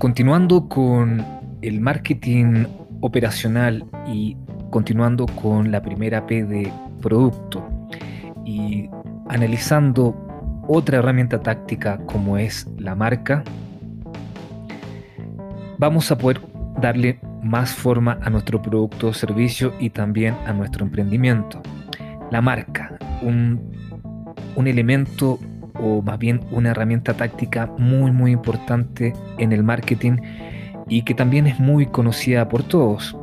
Continuando con el marketing operacional y continuando con la primera P de producto y analizando otra herramienta táctica como es la marca, vamos a poder darle más forma a nuestro producto o servicio y también a nuestro emprendimiento. La marca, un, un elemento o más bien una herramienta táctica muy muy importante en el marketing y que también es muy conocida por todos.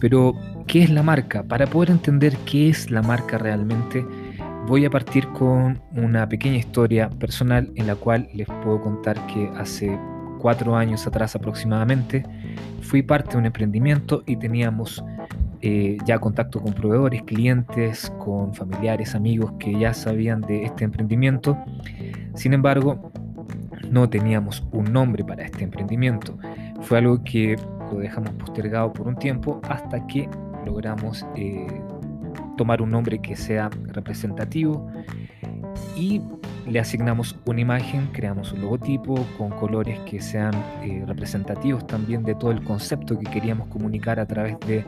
Pero, ¿qué es la marca? Para poder entender qué es la marca realmente, voy a partir con una pequeña historia personal en la cual les puedo contar que hace cuatro años atrás aproximadamente fui parte de un emprendimiento y teníamos eh, ya contacto con proveedores, clientes, con familiares, amigos que ya sabían de este emprendimiento. Sin embargo, no teníamos un nombre para este emprendimiento. Fue algo que lo dejamos postergado por un tiempo hasta que logramos eh, tomar un nombre que sea representativo y le asignamos una imagen, creamos un logotipo con colores que sean eh, representativos también de todo el concepto que queríamos comunicar a través de,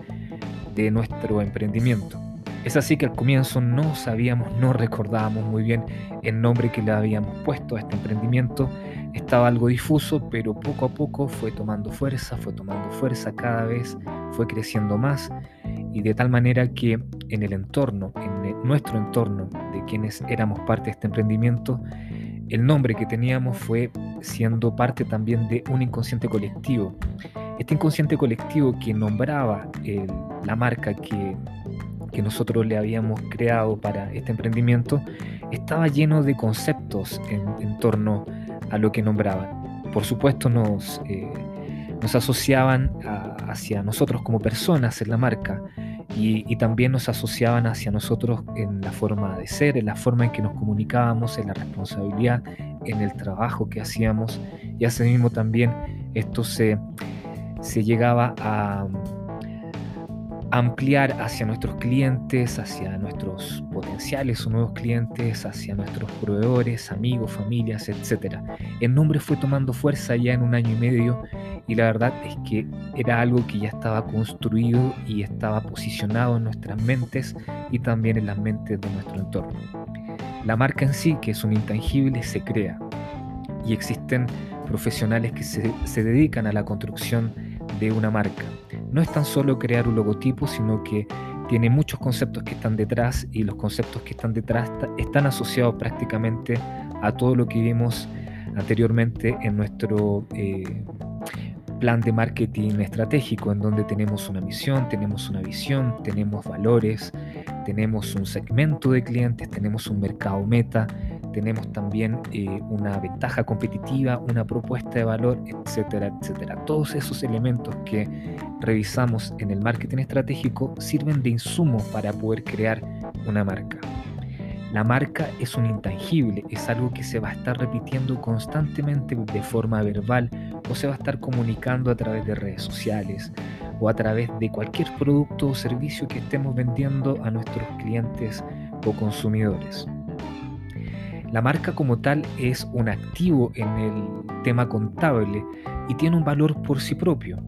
de nuestro emprendimiento. Es así que al comienzo no sabíamos, no recordábamos muy bien el nombre que le habíamos puesto a este emprendimiento. Estaba algo difuso, pero poco a poco fue tomando fuerza, fue tomando fuerza cada vez, fue creciendo más y de tal manera que en el entorno, en nuestro entorno de quienes éramos parte de este emprendimiento, el nombre que teníamos fue siendo parte también de un inconsciente colectivo. Este inconsciente colectivo que nombraba la marca que que nosotros le habíamos creado para este emprendimiento estaba lleno de conceptos en, torno a lo que nombraban. Por supuesto nos, eh, nos asociaban hacia nosotros como personas en la marca y, y, también nos asociaban hacia nosotros en la forma de ser, en la forma en que nos comunicábamos, en la responsabilidad, en el trabajo que hacíamos y asimismo también esto se, se llegaba a ampliar hacia nuestros clientes, hacia nuestros potenciales o nuevos clientes, hacia nuestros proveedores, amigos, familias, etc. El nombre fue tomando fuerza ya en un año y medio y la verdad es que era algo que ya estaba construido y estaba posicionado en nuestras mentes y también en las mentes de nuestro entorno. La marca en sí, que es un intangible, se crea y existen profesionales que se, se dedican a la construcción de una marca no es tan solo crear un logotipo, sino que tiene muchos conceptos que están detrás y los conceptos que están detrás están asociados prácticamente a todo lo que vimos anteriormente en nuestro eh, plan de marketing estratégico, en donde tenemos una misión, tenemos una visión, tenemos valores, tenemos un segmento de clientes, tenemos un mercado meta, tenemos también eh, una ventaja competitiva, una propuesta de valor, etcétera, etcétera. Todos esos elementos que revisamos en el marketing estratégico sirven de insumo para poder crear una marca. La marca es un intangible, es algo que se va a estar repitiendo constantemente de forma verbal o se va a estar comunicando a través de redes sociales o a través de cualquier producto o servicio que estemos vendiendo a nuestros clientes o consumidores. La marca como tal es un activo en el tema contable y tiene un valor por sí propio.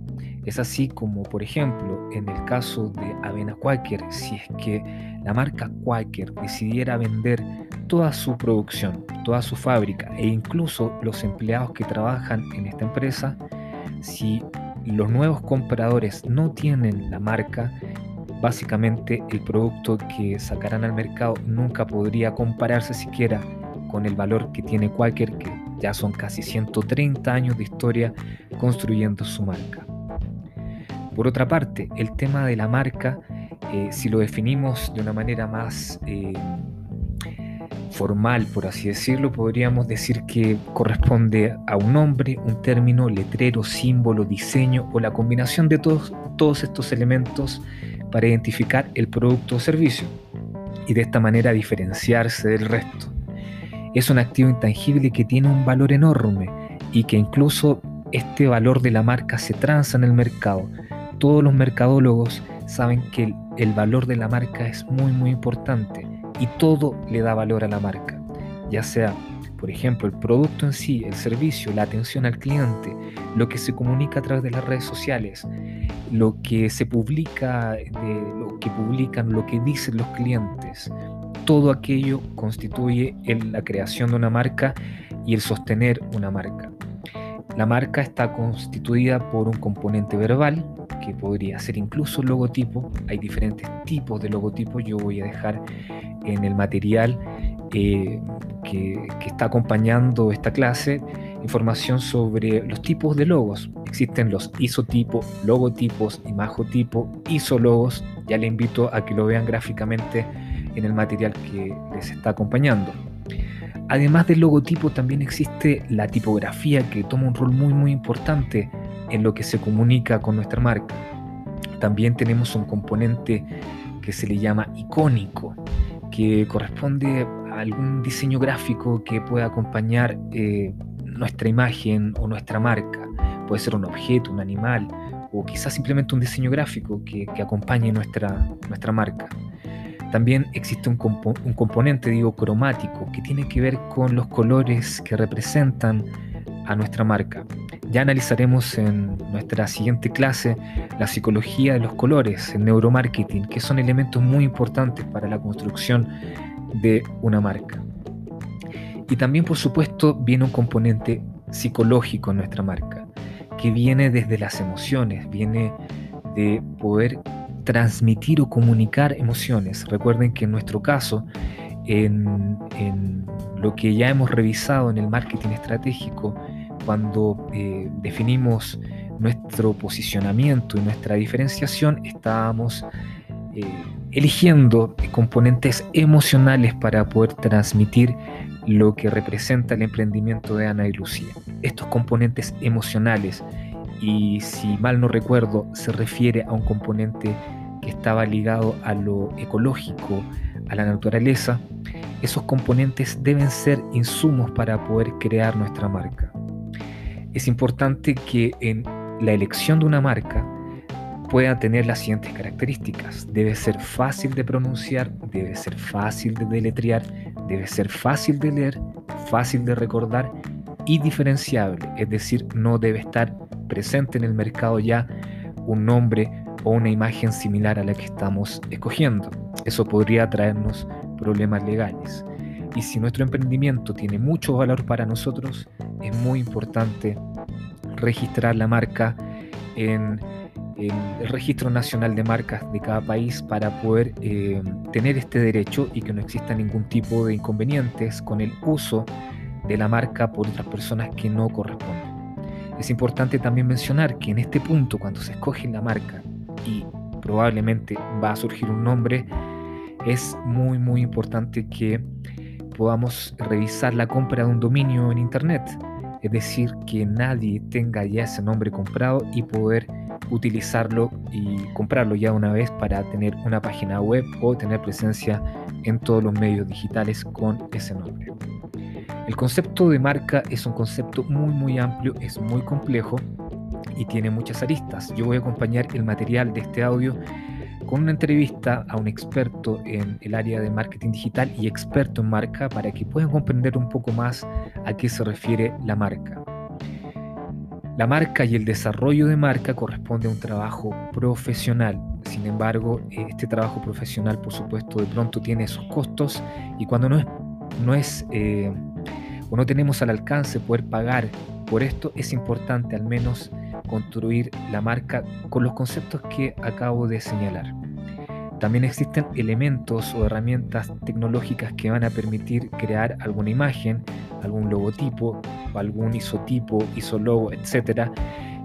Es así como, por ejemplo, en el caso de Avena Quaker, si es que la marca Quaker decidiera vender toda su producción, toda su fábrica e incluso los empleados que trabajan en esta empresa, si los nuevos compradores no tienen la marca, básicamente el producto que sacarán al mercado nunca podría compararse siquiera con el valor que tiene Quaker, que ya son casi 130 años de historia construyendo su marca. Por otra parte, el tema de la marca, eh, si lo definimos de una manera más eh, formal, por así decirlo, podríamos decir que corresponde a un nombre, un término, letrero, símbolo, diseño o la combinación de todos, todos estos elementos para identificar el producto o servicio y de esta manera diferenciarse del resto. Es un activo intangible que tiene un valor enorme y que incluso este valor de la marca se transa en el mercado. Todos los mercadólogos saben que el, valor de la marca es muy muy importante y todo le da valor a la marca, ya sea por ejemplo, el producto en sí, el servicio, la atención al cliente, lo que se comunica a través de las redes sociales, lo que se publica, de lo que publican, lo que dicen los clientes, todo aquello constituye la creación de una marca y el sostener una marca. La marca está constituida por un componente verbal, que podría ser incluso un logotipo. Hay diferentes tipos de logotipos. Yo voy a dejar en el material eh, que, está acompañando esta clase información sobre los tipos de logos. Existen los isotipos, logotipos, imagotipos, isologos. Ya le invito a que lo vean gráficamente en el material que les está acompañando. Además del logotipo también existe la tipografía que toma un rol muy muy importante en lo que se comunica con nuestra marca. También tenemos un componente que se le llama icónico, que corresponde a algún diseño gráfico que pueda acompañar eh, nuestra imagen o nuestra marca. Puede ser un objeto, un animal o quizás simplemente un diseño gráfico que, acompañe nuestra, nuestra marca. También existe un, componente, digo, cromático, que tiene que ver con los colores que representan a nuestra marca. Ya analizaremos en nuestra siguiente clase la psicología de los colores, el neuromarketing, que son elementos muy importantes para la construcción de una marca. Y también, por supuesto, viene un componente psicológico en nuestra marca, que viene desde las emociones, viene de poder transmitir o comunicar emociones. Recuerden que en nuestro caso, en, lo que ya hemos revisado en el marketing estratégico, cuando eh, definimos nuestro posicionamiento y nuestra diferenciación, estábamos eh, eligiendo componentes emocionales para poder transmitir lo que representa el emprendimiento de Ana y Lucía. Estos componentes emocionales y si mal no recuerdo se refiere a un componente que estaba ligado a lo ecológico, a la naturaleza, esos componentes deben ser insumos para poder crear nuestra marca. Es importante que en la elección de una marca pueda tener las siguientes características. Debe ser fácil de pronunciar, debe ser fácil de deletrear, debe ser fácil de leer, fácil de recordar y diferenciable, es decir, no debe estar presente en el mercado ya un nombre o una imagen similar a la que estamos escogiendo. Eso podría traernos problemas legales. Y si nuestro emprendimiento tiene mucho valor para nosotros, es muy importante registrar la marca en, el Registro Nacional de Marcas de cada país para poder eh, tener este derecho y que no exista ningún tipo de inconvenientes con el uso de la marca por otras personas que no corresponden. Es importante también mencionar que en este punto, cuando se escoge la marca y probablemente va a surgir un nombre, es muy muy importante que podamos revisar la compra de un dominio en internet. Es decir, que nadie tenga ya ese nombre comprado y poder utilizarlo y comprarlo ya una vez para tener una página web o tener presencia en todos los medios digitales con ese nombre. El concepto de marca es un concepto muy muy amplio, es muy complejo y tiene muchas aristas. Yo voy a acompañar el material de este audio con una entrevista a un experto en el área de marketing digital y experto en marca para que puedan comprender un poco más a qué se refiere la marca. La marca y el desarrollo de marca corresponde a un trabajo profesional. Sin embargo, este trabajo profesional, por supuesto, de pronto tiene sus costos y cuando no es, no es eh, o no tenemos al alcance poder pagar por esto, es importante al menos construir la marca con los conceptos que acabo de señalar. También existen elementos o herramientas tecnológicas que van a permitir crear alguna imagen, algún logotipo, algún isotipo, isologo, etcétera,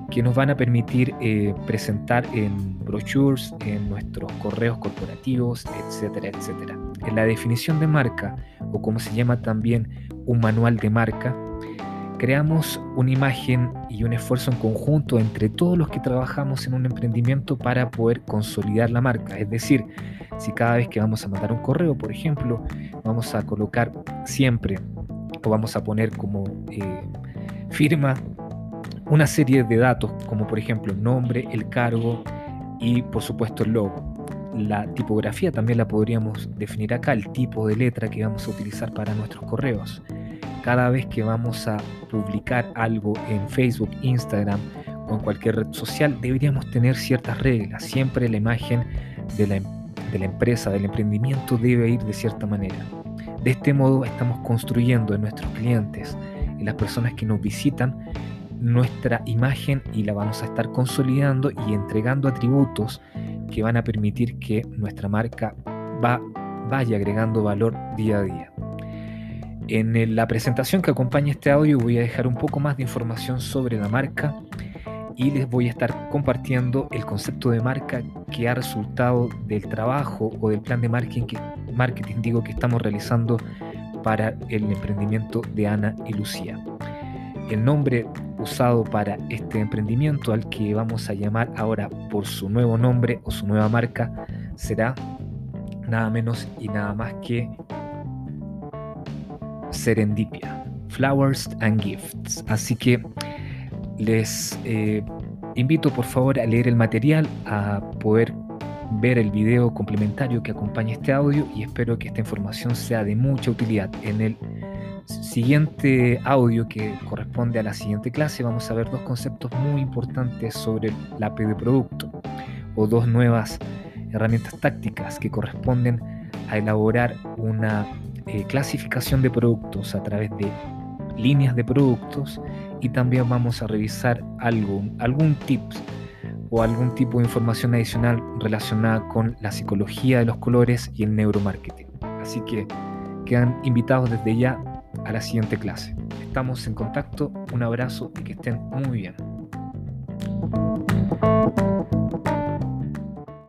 que nos van a permitir eh, presentar en brochures, en nuestros correos corporativos, etcétera, etcétera. En la definición de marca, o como se llama también un manual de marca, creamos una imagen y un esfuerzo en conjunto entre todos los que trabajamos en un emprendimiento para poder consolidar la marca. Es decir, si cada vez que vamos a mandar un correo, por ejemplo, vamos a colocar siempre o vamos a poner como eh, firma una serie de datos, como por ejemplo el nombre, el cargo y por supuesto el logo. La tipografía también la podríamos definir acá, el tipo de letra que vamos a utilizar para nuestros correos. cada vez que vamos a publicar algo en Facebook, Instagram o en cualquier red social, deberíamos tener ciertas reglas. Siempre la imagen de la, de la empresa, del emprendimiento debe ir de cierta manera. De este modo estamos construyendo en nuestros clientes, en las personas que nos visitan, nuestra imagen y la vamos a estar consolidando y entregando atributos que van a permitir que nuestra marca va, vaya agregando valor día a día. En la presentación que acompaña este audio voy a dejar un poco más de información sobre la marca y les voy a estar compartiendo el concepto de marca que ha resultado del trabajo o del plan de marketing que, marketing, digo, que estamos realizando para el emprendimiento de Ana y Lucía. El nombre usado para este emprendimiento, al que vamos a llamar ahora por su nuevo nombre o su nueva marca, será nada menos y nada más que Serendipia, Flowers and Gifts. Así que les eh, invito por favor a leer el material, a poder ver el video complementario que acompaña este audio y espero que esta información sea de mucha utilidad. En el siguiente audio que corresponde a la siguiente clase vamos a ver dos conceptos muy importantes sobre la API de producto o dos nuevas herramientas tácticas que corresponden a elaborar una eh, clasificación de productos a través de líneas de productos y también vamos a revisar algún, algún tips o algún tipo de información adicional relacionada con la psicología de los colores y el neuromarketing. Así que quedan invitados desde ya a la siguiente clase. Estamos en contacto, un abrazo y que estén muy bien.